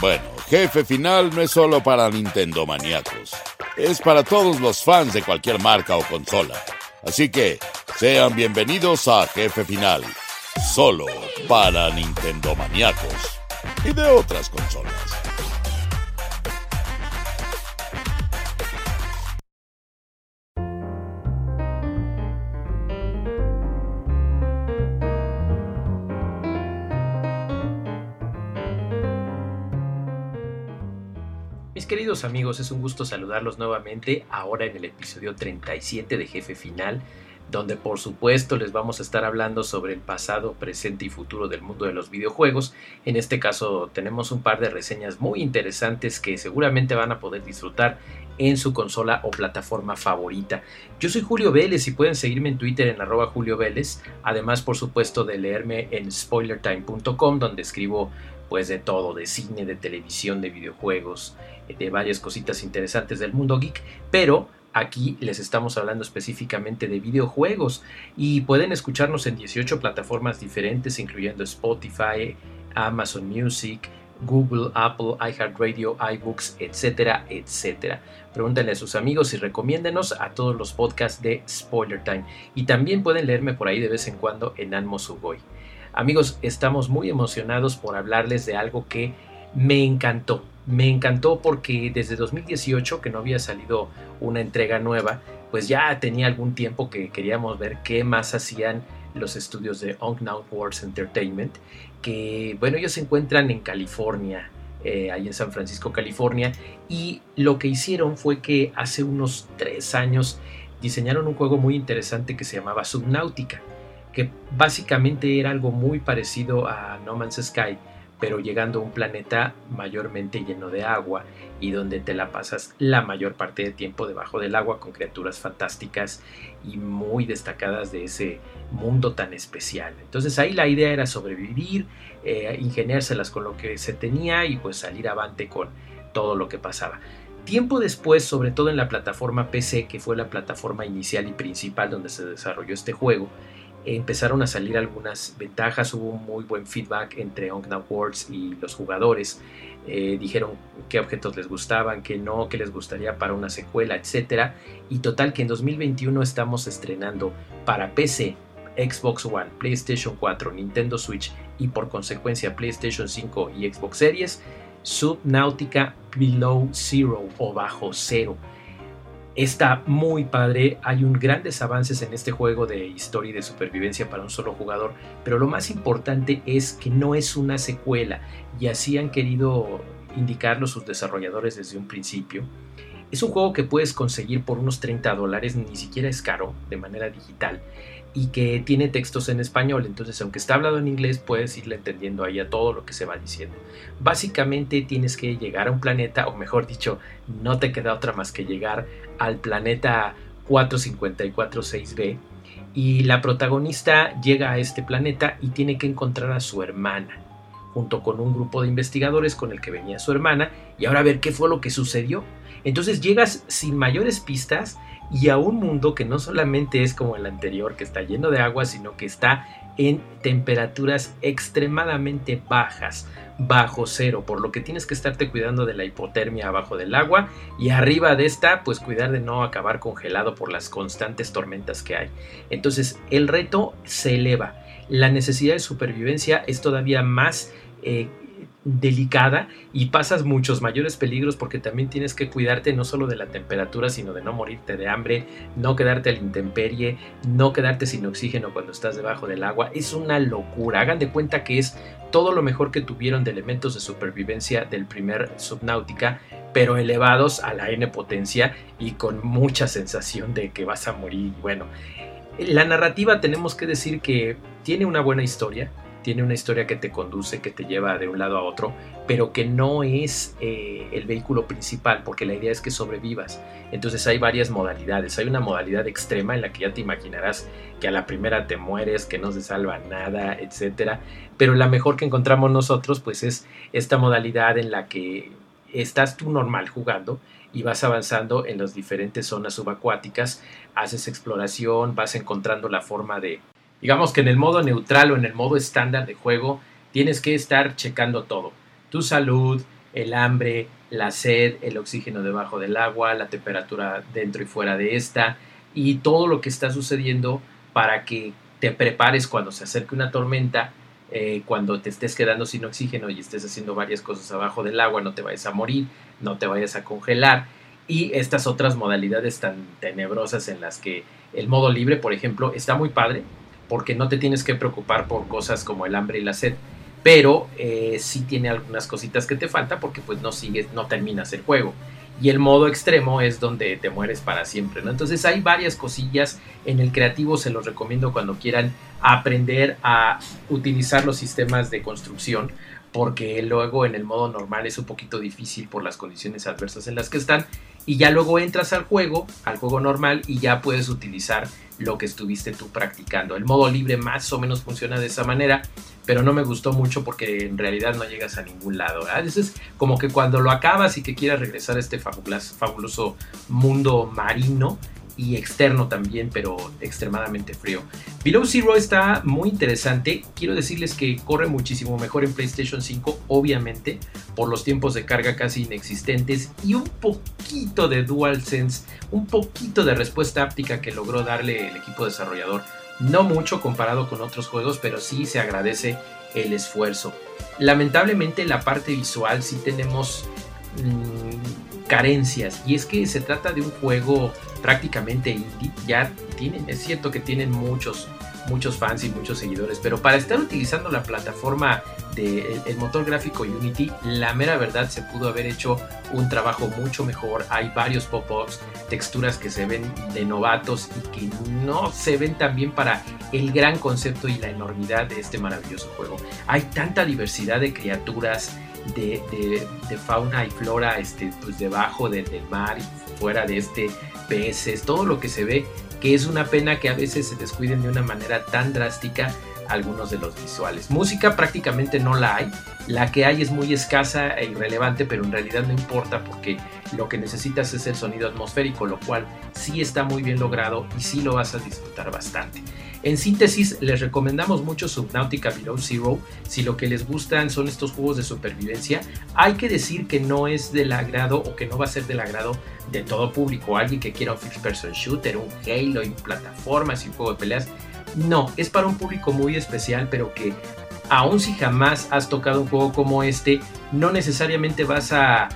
Bueno, Jefe Final no es solo para Nintendo maníacos, es para todos los fans de cualquier marca o consola. Así que sean bienvenidos a Jefe Final, solo para Nintendo maníacos y de otras consolas. Queridos amigos, es un gusto saludarlos nuevamente ahora en el episodio 37 de Jefe Final, donde por supuesto les vamos a estar hablando sobre el pasado, presente y futuro del mundo de los videojuegos. En este caso tenemos un par de reseñas muy interesantes que seguramente van a poder disfrutar en su consola o plataforma favorita. Yo soy Julio Vélez y pueden seguirme en Twitter en arroba Julio Vélez, además por supuesto de leerme en spoilertime.com donde escribo pues de todo, de cine, de televisión, de videojuegos, de varias cositas interesantes del mundo geek, pero aquí les estamos hablando específicamente de videojuegos y pueden escucharnos en 18 plataformas diferentes, incluyendo Spotify, Amazon Music, Google, Apple, iHeartRadio, iBooks, etcétera, etcétera. Pregúntenle a sus amigos y recomiéndenos a todos los podcasts de Spoiler Time. Y también pueden leerme por ahí de vez en cuando en Anmo Sugoi. Amigos, estamos muy emocionados por hablarles de algo que me encantó. Me encantó porque desde 2018, que no había salido una entrega nueva, pues ya tenía algún tiempo que queríamos ver qué más hacían los estudios de Unknown Wars Entertainment, que bueno, ellos se encuentran en California, eh, ahí en San Francisco, California, y lo que hicieron fue que hace unos tres años diseñaron un juego muy interesante que se llamaba Subnautica que básicamente era algo muy parecido a No Man's Sky, pero llegando a un planeta mayormente lleno de agua y donde te la pasas la mayor parte del tiempo debajo del agua con criaturas fantásticas y muy destacadas de ese mundo tan especial. Entonces ahí la idea era sobrevivir, eh, ingeniárselas con lo que se tenía y pues salir avante con todo lo que pasaba. Tiempo después, sobre todo en la plataforma PC, que fue la plataforma inicial y principal donde se desarrolló este juego, empezaron a salir algunas ventajas, hubo muy buen feedback entre Unknown Worlds y los jugadores. Eh, dijeron qué objetos les gustaban, qué no, qué les gustaría para una secuela, etc. Y total que en 2021 estamos estrenando para PC, Xbox One, PlayStation 4, Nintendo Switch y por consecuencia PlayStation 5 y Xbox Series, Subnautica Below Zero o Bajo Cero Está muy padre, hay un grandes avances en este juego de historia y de supervivencia para un solo jugador, pero lo más importante es que no es una secuela y así han querido indicarlo sus desarrolladores desde un principio. Es un juego que puedes conseguir por unos 30 dólares, ni siquiera es caro, de manera digital y que tiene textos en español. Entonces, aunque está hablado en inglés, puedes irle entendiendo ahí a todo lo que se va diciendo. Básicamente tienes que llegar a un planeta, o mejor dicho, no te queda otra más que llegar al planeta 4546b. Y la protagonista llega a este planeta y tiene que encontrar a su hermana, junto con un grupo de investigadores con el que venía su hermana, y ahora a ver qué fue lo que sucedió. Entonces llegas sin mayores pistas y a un mundo que no solamente es como el anterior, que está lleno de agua, sino que está en temperaturas extremadamente bajas, bajo cero, por lo que tienes que estarte cuidando de la hipotermia abajo del agua y arriba de esta, pues cuidar de no acabar congelado por las constantes tormentas que hay. Entonces el reto se eleva, la necesidad de supervivencia es todavía más... Eh, delicada y pasas muchos mayores peligros porque también tienes que cuidarte no solo de la temperatura, sino de no morirte de hambre, no quedarte a la intemperie, no quedarte sin oxígeno cuando estás debajo del agua. Es una locura. Hagan de cuenta que es todo lo mejor que tuvieron de elementos de supervivencia del primer Subnautica, pero elevados a la N potencia y con mucha sensación de que vas a morir. Bueno, la narrativa tenemos que decir que tiene una buena historia, tiene una historia que te conduce, que te lleva de un lado a otro, pero que no es eh, el vehículo principal, porque la idea es que sobrevivas. Entonces hay varias modalidades. Hay una modalidad extrema en la que ya te imaginarás que a la primera te mueres, que no se salva nada, etc. Pero la mejor que encontramos nosotros, pues es esta modalidad en la que estás tú normal jugando y vas avanzando en las diferentes zonas subacuáticas, haces exploración, vas encontrando la forma de, Digamos que en el modo neutral o en el modo estándar de juego tienes que estar checando todo. Tu salud, el hambre, la sed, el oxígeno debajo del agua, la temperatura dentro y fuera de esta y todo lo que está sucediendo para que te prepares cuando se acerque una tormenta, eh, cuando te estés quedando sin oxígeno y estés haciendo varias cosas abajo del agua, no te vayas a morir, no te vayas a congelar y estas otras modalidades tan tenebrosas en las que el modo libre, por ejemplo, está muy padre porque no te tienes que preocupar por cosas como el hambre y la sed pero eh, sí tiene algunas cositas que te falta porque pues no sigues, no terminas el juego. Y el modo extremo es donde te mueres para siempre, ¿no? Entonces hay varias cosillas en el creativo, se los recomiendo cuando quieran aprender a utilizar los sistemas de construcción, porque luego en el modo normal es un poquito difícil por las condiciones adversas en las que están, y ya luego entras al juego, al juego normal, y ya puedes utilizar lo que estuviste tú practicando. El modo libre más o menos funciona de esa manera, pero no me gustó mucho porque en realidad no llegas a ningún lado. Eso es como que cuando lo acabas y que quieras regresar a este fabuloso mundo marino, y externo también, pero extremadamente frío. Below Zero está muy interesante. Quiero decirles que corre muchísimo mejor en PlayStation 5, obviamente, por los tiempos de carga casi inexistentes y un poquito de DualSense, un poquito de respuesta áptica que logró darle el equipo desarrollador. No mucho comparado con otros juegos, pero sí se agradece el esfuerzo. Lamentablemente la parte visual sí tenemos mm, carencias y es que se trata de un juego prácticamente indie, ya tienen, es cierto que tienen muchos, muchos fans y muchos seguidores, pero para estar utilizando la plataforma del el motor gráfico Unity, la mera verdad se pudo haber hecho un trabajo mucho mejor. Hay varios pop-ups, texturas que se ven de novatos y que no se ven tan bien para el gran concepto y la enormidad de este maravilloso juego. Hay tanta diversidad de criaturas, de, fauna y flora este, pues debajo del, del mar y fuera de este peces, todo lo que se ve, que es una pena que a veces se descuiden de una manera tan drástica algunos de los visuales. Música prácticamente no la hay, la que hay es muy escasa e irrelevante, pero en realidad no importa porque lo que necesitas es el sonido atmosférico, lo cual sí está muy bien logrado y sí lo vas a disfrutar bastante. En síntesis, les recomendamos mucho Subnautica Below Zero si lo que les gustan son estos juegos de supervivencia. Hay que decir que no es del agrado o que no va a ser del agrado de todo público. Alguien que quiera un Fixed Person Shooter, un Halo y plataformas y un juego de peleas. No, es para un público muy especial, pero que aun si jamás has tocado un juego como este, no necesariamente vas a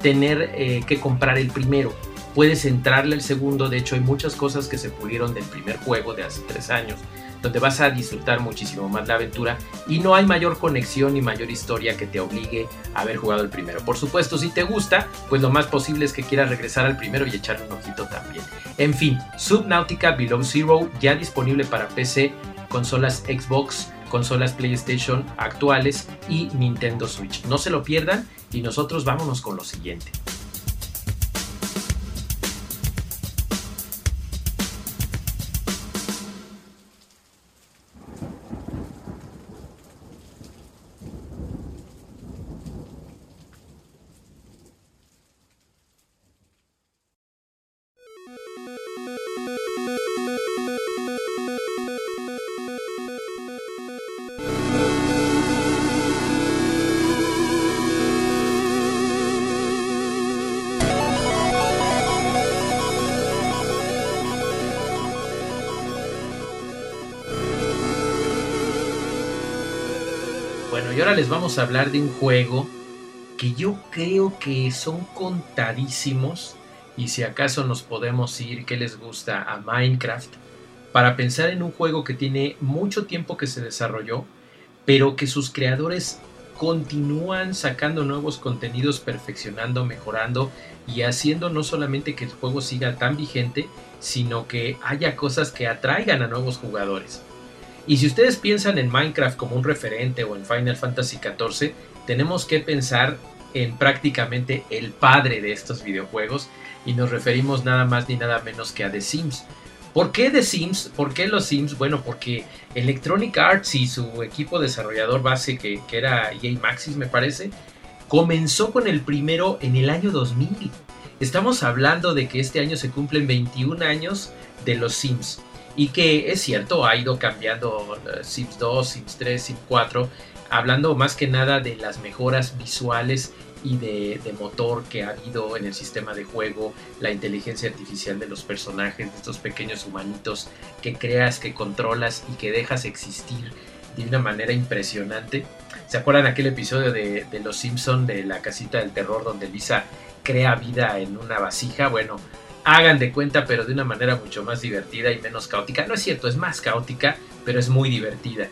tener eh, que comprar el primero puedes entrarle al segundo. De hecho, hay muchas cosas que se pulieron del primer juego de hace tres años, donde vas a disfrutar muchísimo más la aventura y no hay mayor conexión ni mayor historia que te obligue a haber jugado el primero. Por supuesto, si te gusta, pues lo más posible es que quieras regresar al primero y echarle un ojito también. En fin, Subnautica Below Zero ya disponible para PC, consolas Xbox, consolas PlayStation actuales y Nintendo Switch. No se lo pierdan y nosotros vámonos con lo siguiente. Y ahora les vamos a hablar de un juego que yo creo que son contadísimos y si acaso nos podemos ir que les gusta a Minecraft para pensar en un juego que tiene mucho tiempo que se desarrolló, pero que sus creadores continúan sacando nuevos contenidos, perfeccionando, mejorando y haciendo no solamente que el juego siga tan vigente, sino que haya cosas que atraigan a nuevos jugadores. Y si ustedes piensan en Minecraft como un referente o en Final Fantasy XIV, tenemos que pensar en prácticamente el padre de estos videojuegos y nos referimos nada más ni nada menos que a The Sims. ¿Por qué The Sims? ¿Por qué los Sims? Bueno, porque Electronic Arts y su equipo desarrollador base, que, era EA Maxis me parece, comenzó con el primero en el año 2000. Estamos hablando de que este año se cumplen 21 años de los Sims y que es cierto, ha ido cambiando eh, Sims 2, Sims 3, Sims 4, hablando más que nada de las mejoras visuales y de, motor que ha habido en el sistema de juego, la inteligencia artificial de los personajes, de estos pequeños humanitos que creas, que controlas y que dejas existir de una manera impresionante. ¿Se acuerdan aquel episodio de, de Los Simpson de la casita del terror donde Lisa crea vida en una vasija? Bueno, hagan de cuenta, pero de una manera mucho más divertida y menos caótica. No es cierto, es más caótica, pero es muy divertida.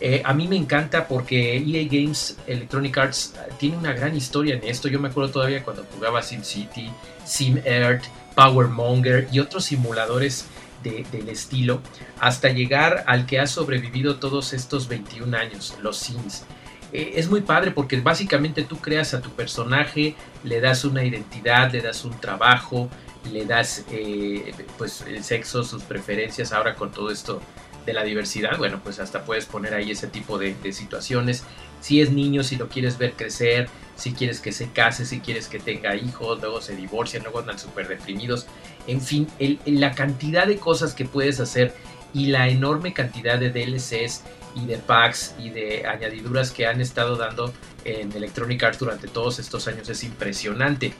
Eh, a mí me encanta porque EA Games Electronic Arts tiene una gran historia en esto. Yo me acuerdo todavía cuando jugaba SimCity, SimEarth, Powermonger y otros simuladores del estilo, hasta llegar al que ha sobrevivido todos estos 21 años, los Sims. Eh, es muy padre porque básicamente tú creas a tu personaje, le das una identidad, le das un trabajo, le das pues el sexo, sus preferencias, ahora con todo esto de la diversidad, bueno, pues hasta puedes poner ahí ese tipo de, situaciones. Si es niño, si lo quieres ver crecer, si quieres que se case, si quieres que tenga hijos, luego se divorcian, luego andan súper deprimidos. En fin, la cantidad de cosas que puedes hacer y la enorme cantidad de DLCs y de packs y de añadiduras que han estado dando en Electronic Arts durante todos estos años es impresionante.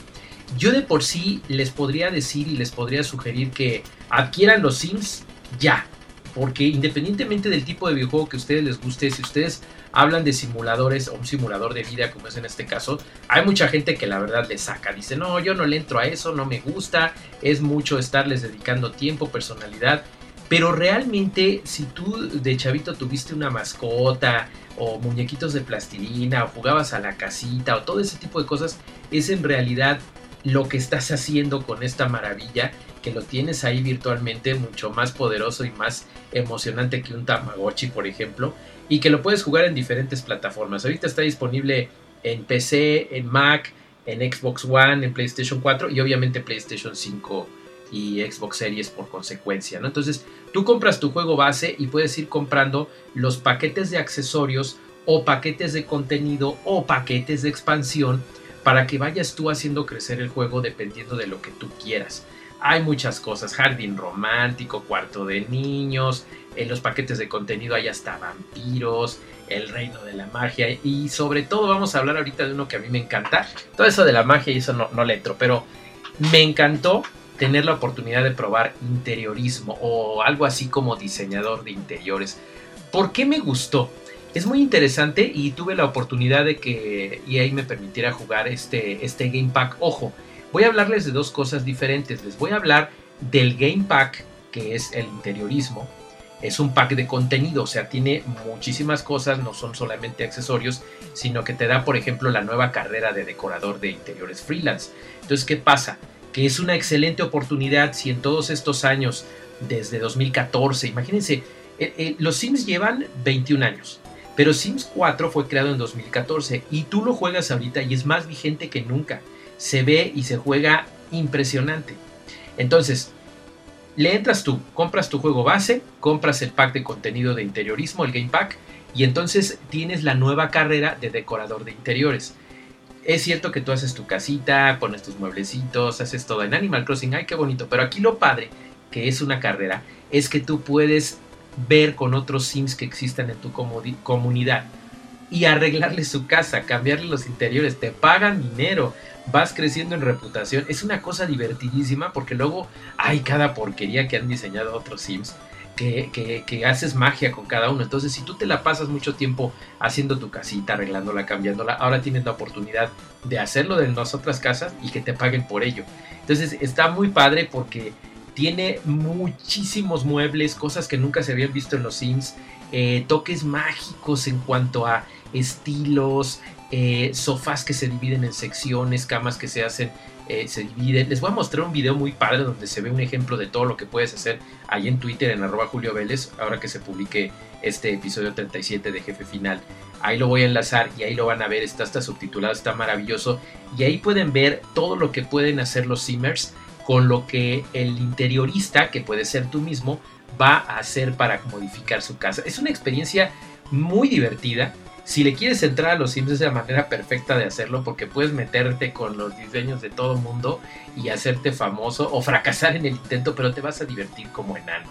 Yo de por sí les podría decir y les podría sugerir que adquieran los Sims ya, porque independientemente del tipo de videojuego que a ustedes les guste, si ustedes hablan de simuladores o un simulador de vida como es en este caso, hay mucha gente que la verdad le saca, dice, no, yo no le entro a eso, no me gusta, es mucho estarles dedicando tiempo, personalidad, pero realmente si tú de chavito tuviste una mascota o muñequitos de plastilina o jugabas a la casita o todo ese tipo de cosas, es en realidad lo que estás haciendo con esta maravilla que lo tienes ahí virtualmente mucho más poderoso y más emocionante que un Tamagotchi, por ejemplo, y que lo puedes jugar en diferentes plataformas. Ahorita está disponible en PC, en Mac, en Xbox One, en PlayStation 4 y obviamente PlayStation 5 y Xbox Series por consecuencia, ¿no? Entonces, tú compras tu juego base y puedes ir comprando los paquetes de accesorios o paquetes de contenido o paquetes de expansión para que vayas tú haciendo crecer el juego dependiendo de lo que tú quieras hay muchas cosas, jardín romántico, cuarto de niños, en los paquetes de contenido hay hasta vampiros, el reino de la magia y sobre todo vamos a hablar ahorita de uno que a mí me encanta, todo eso de la magia y eso no, no le entro, pero me encantó tener la oportunidad de probar interiorismo o algo así como diseñador de interiores. ¿Por qué me gustó? Es muy interesante y tuve la oportunidad de que EA me permitiera jugar este, este Game Pack. Ojo, voy a hablarles de dos cosas diferentes. Les voy a hablar del Game Pack, que es el interiorismo. Es un pack de contenido, o sea, tiene muchísimas cosas, no son solamente accesorios, sino que te da, por ejemplo, la nueva carrera de decorador de interiores freelance. Entonces, ¿qué pasa? Que es una excelente oportunidad si en todos estos años, desde 2014, imagínense, eh, eh, los Sims llevan 21 años, pero Sims 4 fue creado en 2014 y tú lo juegas ahorita y es más vigente que nunca se ve y se juega impresionante. Entonces, le entras tú, compras tu juego base, compras el pack de contenido de interiorismo, el Game Pack, y entonces tienes la nueva carrera de decorador de interiores. Es cierto que tú haces tu casita, pones tus mueblecitos, haces todo en Animal Crossing, ay qué bonito, pero aquí lo padre, que es una carrera, es que tú puedes ver con otros Sims que existan en tu comunidad y arreglarle su casa, cambiarle los interiores, te pagan dinero, vas creciendo en reputación. Es una cosa divertidísima porque luego hay cada porquería que han diseñado otros Sims. Que, que, haces magia con cada uno. Entonces, si tú te la pasas mucho tiempo haciendo tu casita, arreglándola, cambiándola, ahora tienes la oportunidad de hacerlo de las otras casas y que te paguen por ello. Entonces, está muy padre porque tiene muchísimos muebles, cosas que nunca se habían visto en los Sims, eh, toques mágicos en cuanto a estilos, eh, sofás que se dividen en secciones, camas que se hacen, eh, se dividen. Les voy a mostrar un video muy padre donde se ve un ejemplo de todo lo que puedes hacer ahí en Twitter en arroba Julio Vélez, ahora que se publique este episodio 37 de Jefe Final. Ahí lo voy a enlazar y ahí lo van a ver, está hasta subtitulado, está maravilloso. Y ahí pueden ver todo lo que pueden hacer los Simmers con lo que el interiorista, que puede ser tú mismo, va a hacer para modificar su casa. Es una experiencia muy divertida si le quieres entrar a los Sims es la manera perfecta de hacerlo porque puedes meterte con los diseños de todo mundo y hacerte famoso o fracasar en el intento, pero te vas a divertir como enano.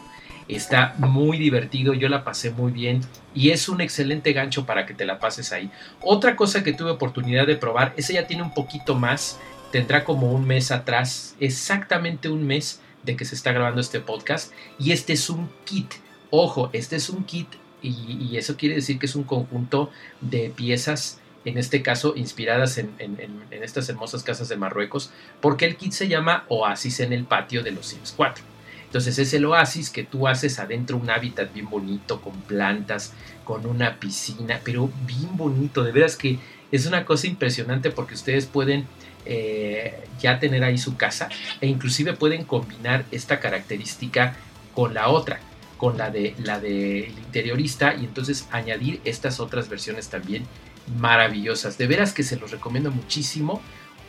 Está muy divertido, yo la pasé muy bien y es un excelente gancho para que te la pases ahí. Otra cosa que tuve oportunidad de probar, ese ya tiene un poquito más, tendrá como un mes atrás, exactamente un mes de que se está grabando este podcast y este es un kit. Ojo, este es un kit y, eso quiere decir que es un conjunto de piezas en este caso inspiradas en, estas hermosas casas de Marruecos, porque el kit se llama Oasis en el patio de los Sims 4. Entonces es el oasis que tú haces adentro un hábitat bien bonito, con plantas, con una piscina, pero bien bonito, de veras que es una cosa impresionante porque ustedes pueden eh, ya tener ahí su casa e inclusive pueden combinar esta característica con la otra con la de la del interiorista y entonces añadir estas otras versiones también maravillosas. De veras que se los recomiendo muchísimo.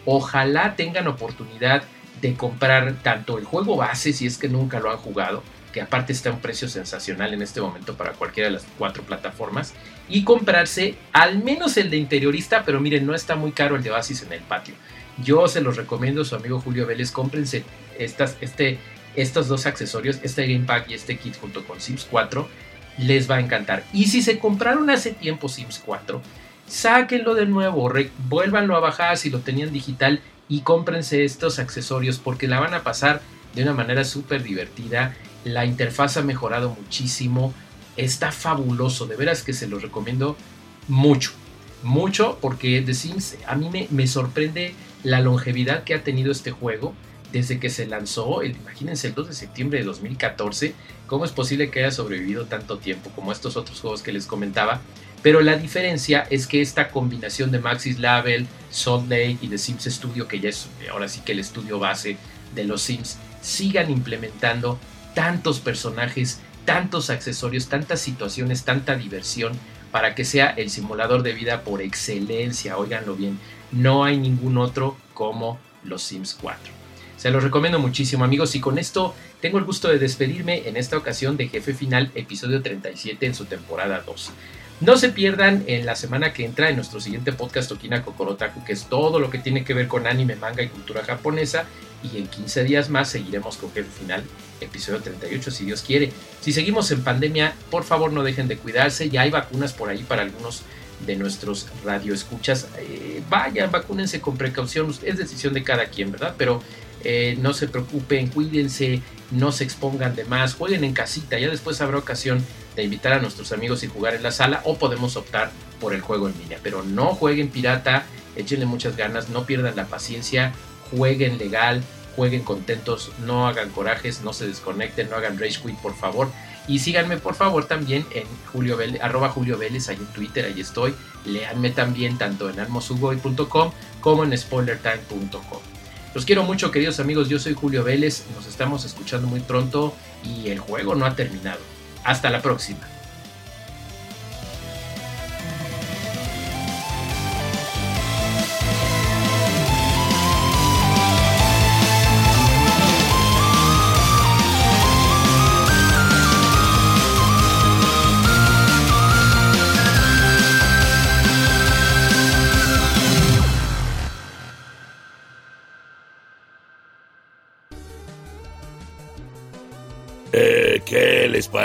Ojalá tengan oportunidad de comprar tanto el juego base si es que nunca lo han jugado, que aparte está a un precio sensacional en este momento para cualquiera de las cuatro plataformas, y comprarse al menos el de interiorista, pero miren, no está muy caro el de Oasis en el patio. Yo se los recomiendo, su amigo Julio Vélez, cómprense estas, este estos dos accesorios, este Game Pack y este kit junto con Sims 4, les va a encantar. Y si se compraron hace tiempo Sims 4, sáquenlo de nuevo, vuélvanlo a bajar si lo tenían digital y cómprense estos accesorios porque la van a pasar de una manera súper divertida. La interfaz ha mejorado muchísimo, está fabuloso, de veras que se los recomiendo mucho, mucho porque The Sims a mí me, me sorprende la longevidad que ha tenido este juego desde que se lanzó, el, imagínense el 2 de septiembre de 2014, ¿cómo es posible que haya sobrevivido tanto tiempo como estos otros juegos que les comentaba? Pero la diferencia es que esta combinación de Maxis Label, Salt y The Sims Studio, que ya es ahora sí que el estudio base de los Sims, sigan implementando tantos personajes, tantos accesorios, tantas situaciones, tanta diversión para que sea el simulador de vida por excelencia, oiganlo bien, no hay ningún otro como los Sims 4. Se los recomiendo muchísimo amigos y con esto tengo el gusto de despedirme en esta ocasión de Jefe Final, episodio 37 en su temporada 2. No se pierdan en la semana que entra en nuestro siguiente podcast Tokina Kokorotaku, que es todo lo que tiene que ver con anime, manga y cultura japonesa. Y en 15 días más seguiremos con Jefe Final, episodio 38, si Dios quiere. Si seguimos en pandemia, por favor no dejen de cuidarse. Ya hay vacunas por ahí para algunos de nuestros radioescuchas. Eh, vayan, vacúnense con precaución. Es decisión de cada quien, ¿verdad? Pero eh, no se preocupen, cuídense, no se expongan de más, jueguen en casita, ya después habrá ocasión de invitar a nuestros amigos y jugar en la sala o podemos optar por el juego en línea, pero no jueguen pirata, échenle muchas ganas, no pierdan la paciencia, jueguen legal, jueguen contentos, no hagan corajes, no se desconecten, no hagan rage quit por favor. Y síganme por favor también en Julio Vélez, arroba Julio Vélez, ahí en Twitter, ahí estoy. Leanme también tanto en almosugoy.com como en spoilertime.com. Los quiero mucho, queridos amigos. Yo soy Julio Vélez. Nos estamos escuchando muy pronto y el juego no ha terminado. Hasta la próxima.